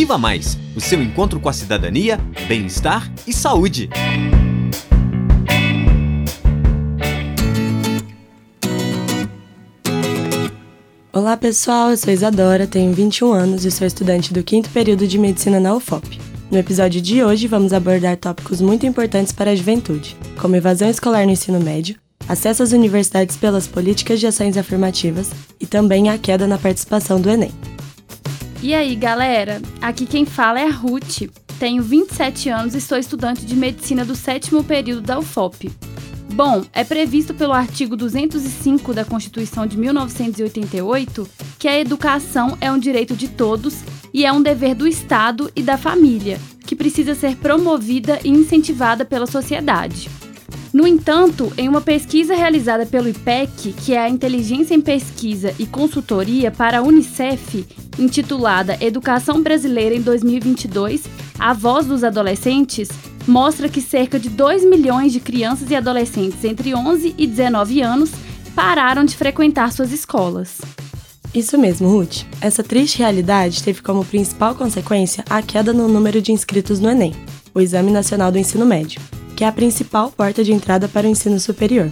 Viva Mais o seu encontro com a cidadania, bem-estar e saúde. Olá pessoal, eu sou Isadora, tenho 21 anos e sou estudante do quinto período de medicina na UFOP. No episódio de hoje, vamos abordar tópicos muito importantes para a juventude, como evasão escolar no ensino médio, acesso às universidades pelas políticas de ações afirmativas e também a queda na participação do Enem. E aí, galera? Aqui quem fala é a Ruth. Tenho 27 anos e sou estudante de medicina do sétimo período da UFOP. Bom, é previsto pelo artigo 205 da Constituição de 1988 que a educação é um direito de todos e é um dever do Estado e da família, que precisa ser promovida e incentivada pela sociedade. No entanto, em uma pesquisa realizada pelo IPEC, que é a Inteligência em Pesquisa e Consultoria para a Unicef, intitulada Educação Brasileira em 2022 A Voz dos Adolescentes, mostra que cerca de 2 milhões de crianças e adolescentes entre 11 e 19 anos pararam de frequentar suas escolas. Isso mesmo, Ruth. Essa triste realidade teve como principal consequência a queda no número de inscritos no Enem, o Exame Nacional do Ensino Médio que é a principal porta de entrada para o ensino superior.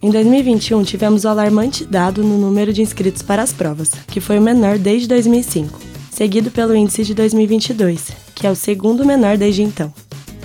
Em 2021, tivemos o alarmante dado no número de inscritos para as provas, que foi o menor desde 2005, seguido pelo índice de 2022, que é o segundo menor desde então.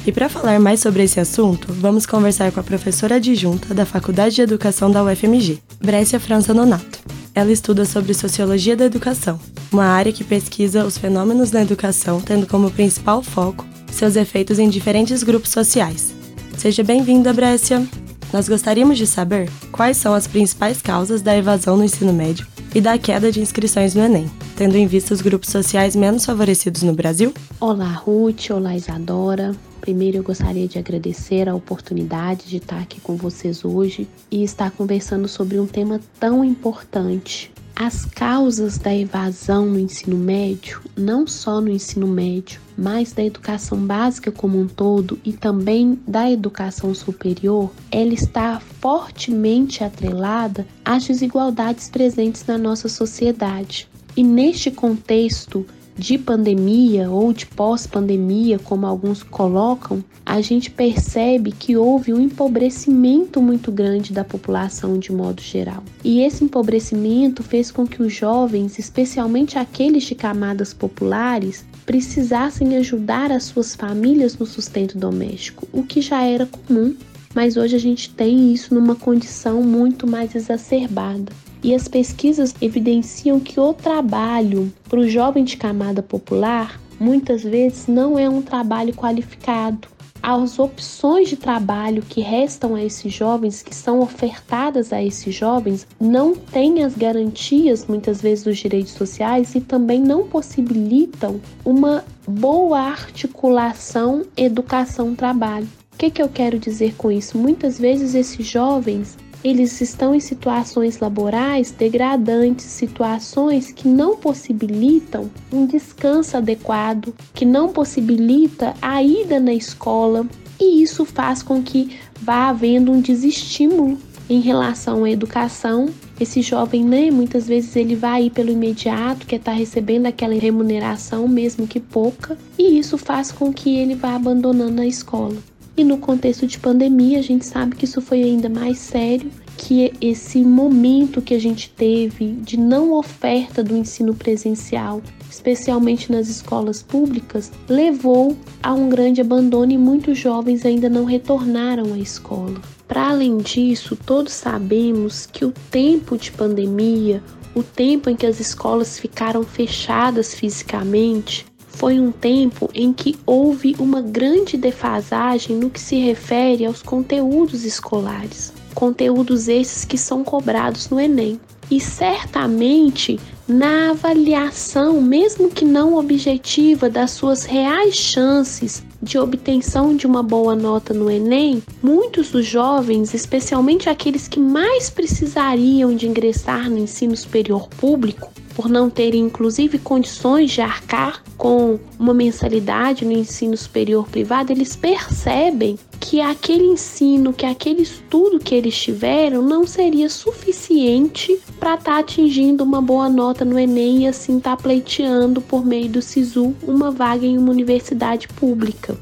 E para falar mais sobre esse assunto, vamos conversar com a professora adjunta da Faculdade de Educação da UFMG, Brécia França Nonato. Ela estuda sobre Sociologia da Educação, uma área que pesquisa os fenômenos da educação, tendo como principal foco seus efeitos em diferentes grupos sociais, Seja bem-vinda, Brécia! Nós gostaríamos de saber quais são as principais causas da evasão no ensino médio e da queda de inscrições no Enem, tendo em vista os grupos sociais menos favorecidos no Brasil? Olá, Ruth. Olá, Isadora. Primeiro, eu gostaria de agradecer a oportunidade de estar aqui com vocês hoje e estar conversando sobre um tema tão importante as causas da evasão no ensino médio, não só no ensino médio, mas da educação básica como um todo e também da educação superior, ela está fortemente atrelada às desigualdades presentes na nossa sociedade. E neste contexto, de pandemia ou de pós-pandemia, como alguns colocam, a gente percebe que houve um empobrecimento muito grande da população de modo geral. E esse empobrecimento fez com que os jovens, especialmente aqueles de camadas populares, precisassem ajudar as suas famílias no sustento doméstico, o que já era comum, mas hoje a gente tem isso numa condição muito mais exacerbada. E as pesquisas evidenciam que o trabalho para o jovem de camada popular muitas vezes não é um trabalho qualificado. As opções de trabalho que restam a esses jovens, que são ofertadas a esses jovens, não têm as garantias, muitas vezes, dos direitos sociais e também não possibilitam uma boa articulação educação-trabalho. O que, que eu quero dizer com isso? Muitas vezes esses jovens eles estão em situações laborais degradantes, situações que não possibilitam um descanso adequado, que não possibilita a ida na escola, e isso faz com que vá havendo um desestímulo em relação à educação. Esse jovem, né, muitas vezes ele vai ir pelo imediato, que é estar tá recebendo aquela remuneração, mesmo que pouca, e isso faz com que ele vá abandonando a escola. E no contexto de pandemia, a gente sabe que isso foi ainda mais sério, que esse momento que a gente teve de não oferta do ensino presencial, especialmente nas escolas públicas, levou a um grande abandono e muitos jovens ainda não retornaram à escola. Para além disso, todos sabemos que o tempo de pandemia, o tempo em que as escolas ficaram fechadas fisicamente, foi um tempo em que houve uma grande defasagem no que se refere aos conteúdos escolares, conteúdos esses que são cobrados no Enem. E certamente na avaliação, mesmo que não objetiva, das suas reais chances de obtenção de uma boa nota no Enem, muitos dos jovens, especialmente aqueles que mais precisariam de ingressar no ensino superior público, por não terem inclusive condições de arcar com uma mensalidade no ensino superior privado, eles percebem que aquele ensino, que aquele estudo que eles tiveram não seria suficiente para estar tá atingindo uma boa nota no Enem e assim estar tá pleiteando por meio do SISU uma vaga em uma universidade pública.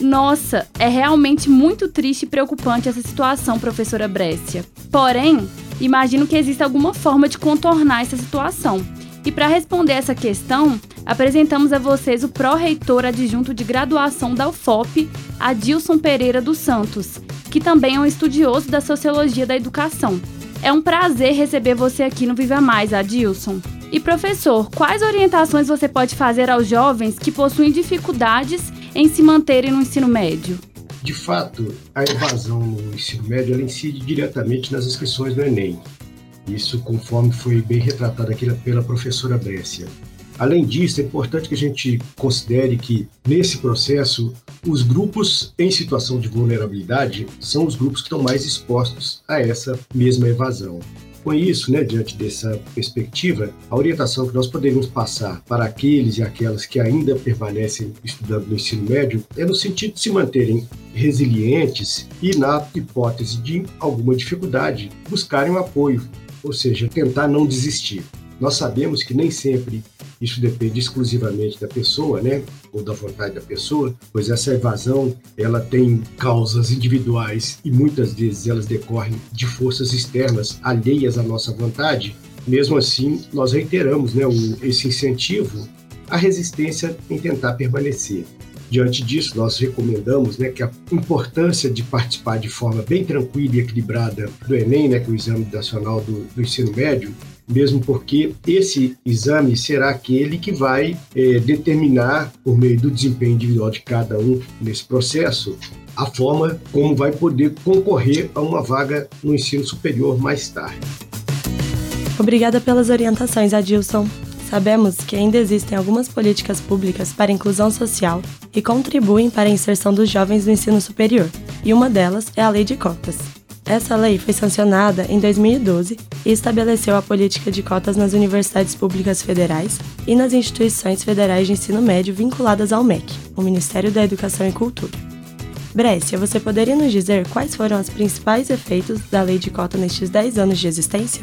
Nossa, é realmente muito triste e preocupante essa situação, professora Brescia. Porém, imagino que exista alguma forma de contornar essa situação. E para responder essa questão, apresentamos a vocês o pró-reitor adjunto de graduação da UFOP, Adilson Pereira dos Santos, que também é um estudioso da sociologia da educação. É um prazer receber você aqui no Viva Mais, Adilson. E professor, quais orientações você pode fazer aos jovens que possuem dificuldades em se manterem no ensino médio? De fato, a evasão no ensino médio ela incide diretamente nas inscrições do Enem. Isso conforme foi bem retratado aqui pela professora Brescia. Além disso, é importante que a gente considere que, nesse processo, os grupos em situação de vulnerabilidade são os grupos que estão mais expostos a essa mesma evasão. Com isso, né, diante dessa perspectiva, a orientação que nós poderíamos passar para aqueles e aquelas que ainda permanecem estudando no ensino médio é no sentido de se manterem resilientes e, na hipótese de alguma dificuldade, buscarem um apoio, ou seja, tentar não desistir. Nós sabemos que nem sempre isso depende exclusivamente da pessoa, né? Ou da vontade da pessoa, pois essa evasão ela tem causas individuais e muitas vezes elas decorrem de forças externas alheias à nossa vontade. Mesmo assim, nós reiteramos, né, esse incentivo à resistência em tentar permanecer. Diante disso, nós recomendamos né, que a importância de participar de forma bem tranquila e equilibrada do Enem, né, que é o Exame Nacional do, do Ensino Médio, mesmo porque esse exame será aquele que vai é, determinar, por meio do desempenho individual de cada um nesse processo, a forma como vai poder concorrer a uma vaga no ensino superior mais tarde. Obrigada pelas orientações, Adilson. Sabemos que ainda existem algumas políticas públicas para inclusão social e contribuem para a inserção dos jovens no ensino superior, e uma delas é a Lei de Cotas. Essa lei foi sancionada em 2012 e estabeleceu a política de cotas nas universidades públicas federais e nas instituições federais de ensino médio vinculadas ao MEC, o Ministério da Educação e Cultura. Brescia, você poderia nos dizer quais foram os principais efeitos da lei de cota nestes 10 anos de existência?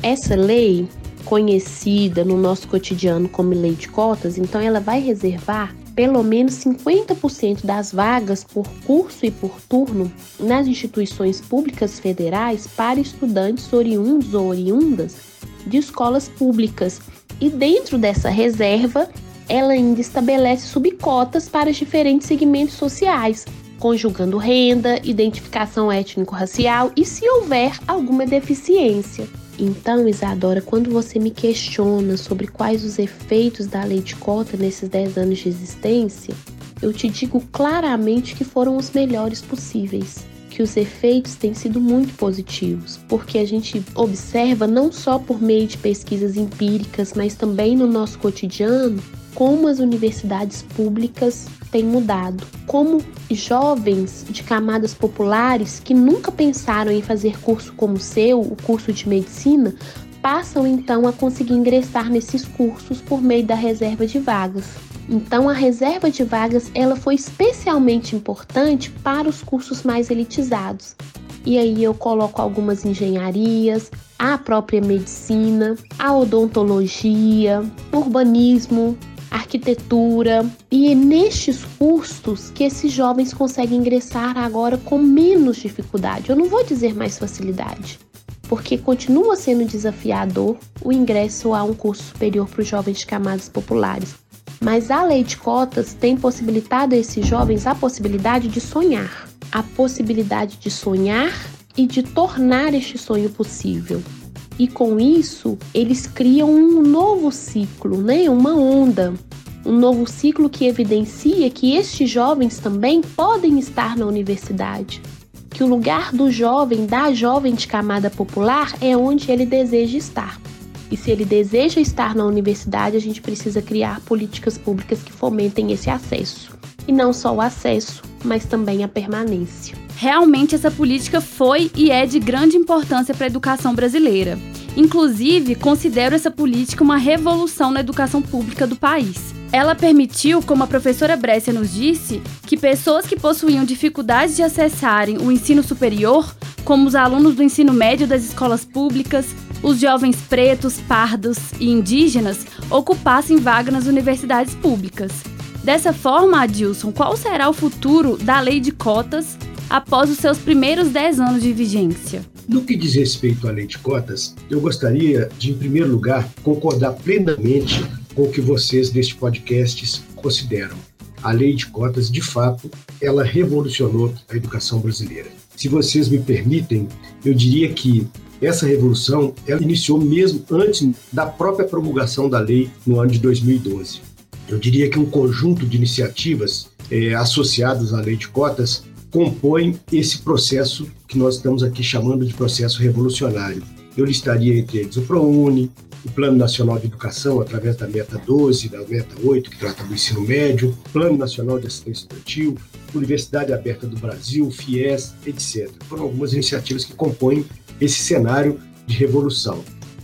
Essa lei, conhecida no nosso cotidiano como lei de cotas, então ela vai reservar pelo menos 50% das vagas por curso e por turno nas instituições públicas federais para estudantes oriundos ou oriundas de escolas públicas. E dentro dessa reserva, ela ainda estabelece subcotas para os diferentes segmentos sociais, conjugando renda, identificação étnico-racial e se houver alguma deficiência. Então, Isadora, quando você me questiona sobre quais os efeitos da lei de cota nesses 10 anos de existência, eu te digo claramente que foram os melhores possíveis. Que os efeitos têm sido muito positivos, porque a gente observa não só por meio de pesquisas empíricas, mas também no nosso cotidiano, como as universidades públicas têm mudado, como jovens de camadas populares que nunca pensaram em fazer curso como o seu, o curso de medicina, passam então a conseguir ingressar nesses cursos por meio da reserva de vagas. Então a reserva de vagas ela foi especialmente importante para os cursos mais elitizados. E aí eu coloco algumas engenharias, a própria medicina, a odontologia, urbanismo, arquitetura. E é nestes cursos que esses jovens conseguem ingressar agora com menos dificuldade. Eu não vou dizer mais facilidade, porque continua sendo desafiador o ingresso a um curso superior para os jovens de camadas populares. Mas a lei de cotas tem possibilitado a esses jovens a possibilidade de sonhar, a possibilidade de sonhar e de tornar este sonho possível e com isso eles criam um novo ciclo, né? uma onda. Um novo ciclo que evidencia que estes jovens também podem estar na universidade. Que o lugar do jovem, da jovem de camada popular, é onde ele deseja estar. E se ele deseja estar na universidade, a gente precisa criar políticas públicas que fomentem esse acesso. E não só o acesso, mas também a permanência. Realmente essa política foi e é de grande importância para a educação brasileira. Inclusive, considero essa política uma revolução na educação pública do país. Ela permitiu, como a professora Brescia nos disse, que pessoas que possuíam dificuldades de acessarem o ensino superior, como os alunos do ensino médio das escolas públicas, os jovens pretos, pardos e indígenas, ocupassem vaga nas universidades públicas. Dessa forma, Adilson, qual será o futuro da lei de cotas após os seus primeiros 10 anos de vigência? No que diz respeito à lei de cotas, eu gostaria de, em primeiro lugar, concordar plenamente com o que vocês deste podcast consideram. A lei de cotas, de fato, ela revolucionou a educação brasileira. Se vocês me permitem, eu diria que essa revolução ela iniciou mesmo antes da própria promulgação da lei no ano de 2012. Eu diria que um conjunto de iniciativas é, associadas à lei de cotas compõem esse processo que nós estamos aqui chamando de processo revolucionário. Eu listaria entre eles o ProUni, o Plano Nacional de Educação, através da Meta 12, da Meta 8, que trata do ensino médio, Plano Nacional de Assistência Estudantil, Universidade Aberta do Brasil, FIES, etc. Foram algumas iniciativas que compõem esse cenário de revolução.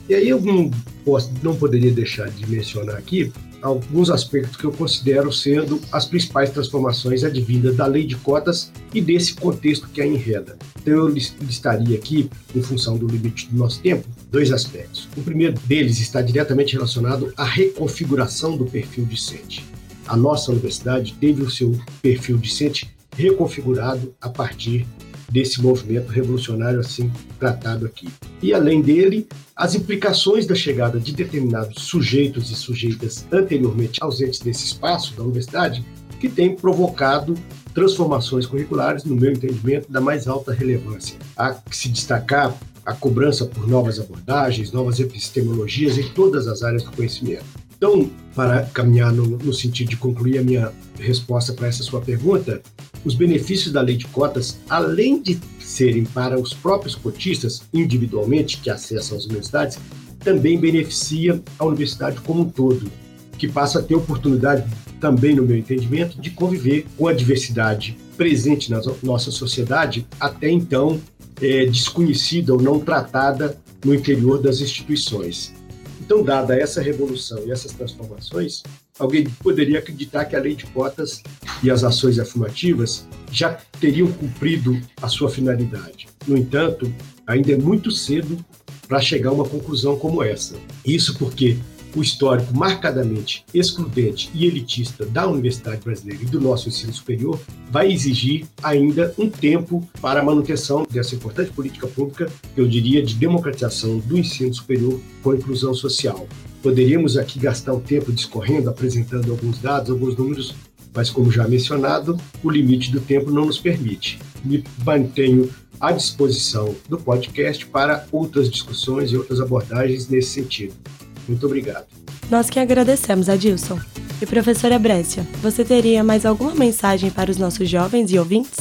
E aí eu não, posso, não poderia deixar de mencionar aqui alguns aspectos que eu considero sendo as principais transformações advindas da lei de cotas e desse contexto que a enreda. Então eu listaria aqui, em função do limite do nosso tempo, dois aspectos. O primeiro deles está diretamente relacionado à reconfiguração do perfil discente. A nossa universidade teve o seu perfil discente reconfigurado a partir desse movimento revolucionário assim tratado aqui. E além dele, as implicações da chegada de determinados sujeitos e sujeitas anteriormente ausentes desse espaço da universidade, que tem provocado transformações curriculares, no meu entendimento, da mais alta relevância. Há que se destacar a cobrança por novas abordagens, novas epistemologias em todas as áreas do conhecimento. Então, para caminhar no, no sentido de concluir a minha resposta para essa sua pergunta, os benefícios da lei de cotas, além de serem para os próprios cotistas individualmente que acessam as universidades, também beneficia a universidade como um todo, que passa a ter oportunidade também, no meu entendimento, de conviver com a diversidade presente na nossa sociedade, até então é, desconhecida ou não tratada no interior das instituições. Então, dada essa revolução e essas transformações, alguém poderia acreditar que a lei de cotas e as ações afirmativas já teriam cumprido a sua finalidade. No entanto, ainda é muito cedo para chegar a uma conclusão como essa. Isso porque o histórico marcadamente excludente e elitista da Universidade Brasileira e do nosso ensino superior vai exigir ainda um tempo para a manutenção dessa importante política pública, eu diria, de democratização do ensino superior com inclusão social. Poderíamos aqui gastar o tempo discorrendo, apresentando alguns dados, alguns números, mas como já mencionado, o limite do tempo não nos permite. Me mantenho à disposição do podcast para outras discussões e outras abordagens nesse sentido. Muito obrigado. Nós que agradecemos, Adilson. E professora Brécia, você teria mais alguma mensagem para os nossos jovens e ouvintes?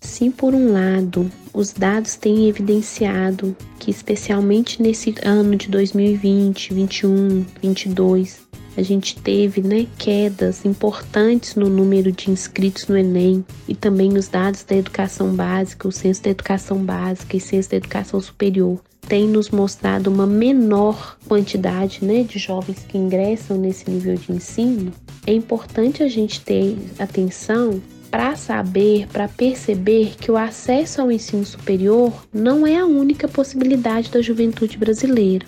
Sim, por um lado, os dados têm evidenciado que, especialmente nesse ano de 2020, 21, 22, a gente teve né, quedas importantes no número de inscritos no Enem e também os dados da educação básica, o censo da educação básica e censo da educação superior tem nos mostrado uma menor quantidade né, de jovens que ingressam nesse nível de ensino, é importante a gente ter atenção para saber, para perceber que o acesso ao ensino superior não é a única possibilidade da juventude brasileira.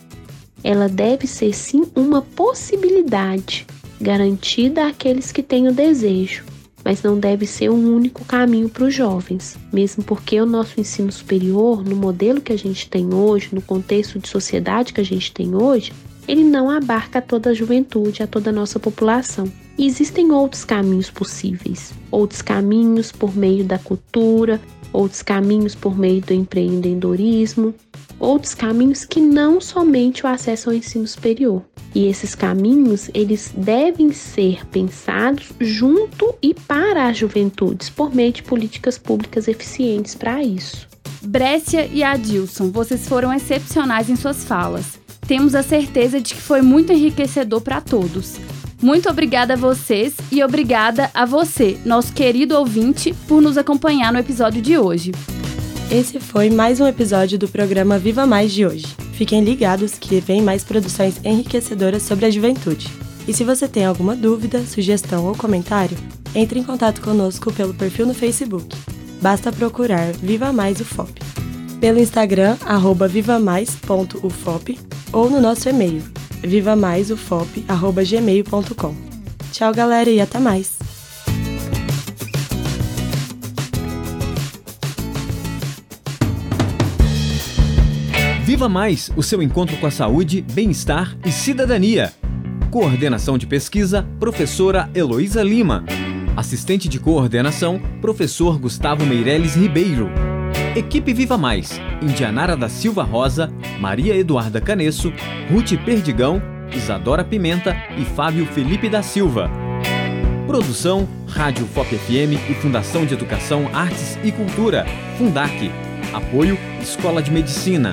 Ela deve ser sim uma possibilidade garantida àqueles que têm o desejo, mas não deve ser um único caminho para os jovens, mesmo porque o nosso ensino superior, no modelo que a gente tem hoje, no contexto de sociedade que a gente tem hoje, ele não abarca toda a juventude, a toda a nossa população. E existem outros caminhos possíveis, outros caminhos por meio da cultura, outros caminhos por meio do empreendedorismo, outros caminhos que não somente o acesso ao ensino superior. E esses caminhos, eles devem ser pensados junto e para as juventudes, por meio de políticas públicas eficientes para isso. Brécia e Adilson, vocês foram excepcionais em suas falas. Temos a certeza de que foi muito enriquecedor para todos. Muito obrigada a vocês e obrigada a você, nosso querido ouvinte, por nos acompanhar no episódio de hoje. Esse foi mais um episódio do programa Viva Mais de hoje. Fiquem ligados que vem mais produções enriquecedoras sobre a juventude. E se você tem alguma dúvida, sugestão ou comentário, entre em contato conosco pelo perfil no Facebook. Basta procurar Viva Mais UFOP. Pelo Instagram, arroba vivamais.ufop ou no nosso e-mail, vivamaisufop.gmail.com. Tchau, galera, e até mais! Viva Mais, o seu encontro com a saúde, bem-estar e cidadania. Coordenação de pesquisa, professora Heloísa Lima. Assistente de coordenação, professor Gustavo Meireles Ribeiro. Equipe Viva Mais, Indianara da Silva Rosa, Maria Eduarda Canesso, Ruth Perdigão, Isadora Pimenta e Fábio Felipe da Silva. Produção, Rádio FOP FM e Fundação de Educação, Artes e Cultura, Fundac. Apoio, Escola de Medicina.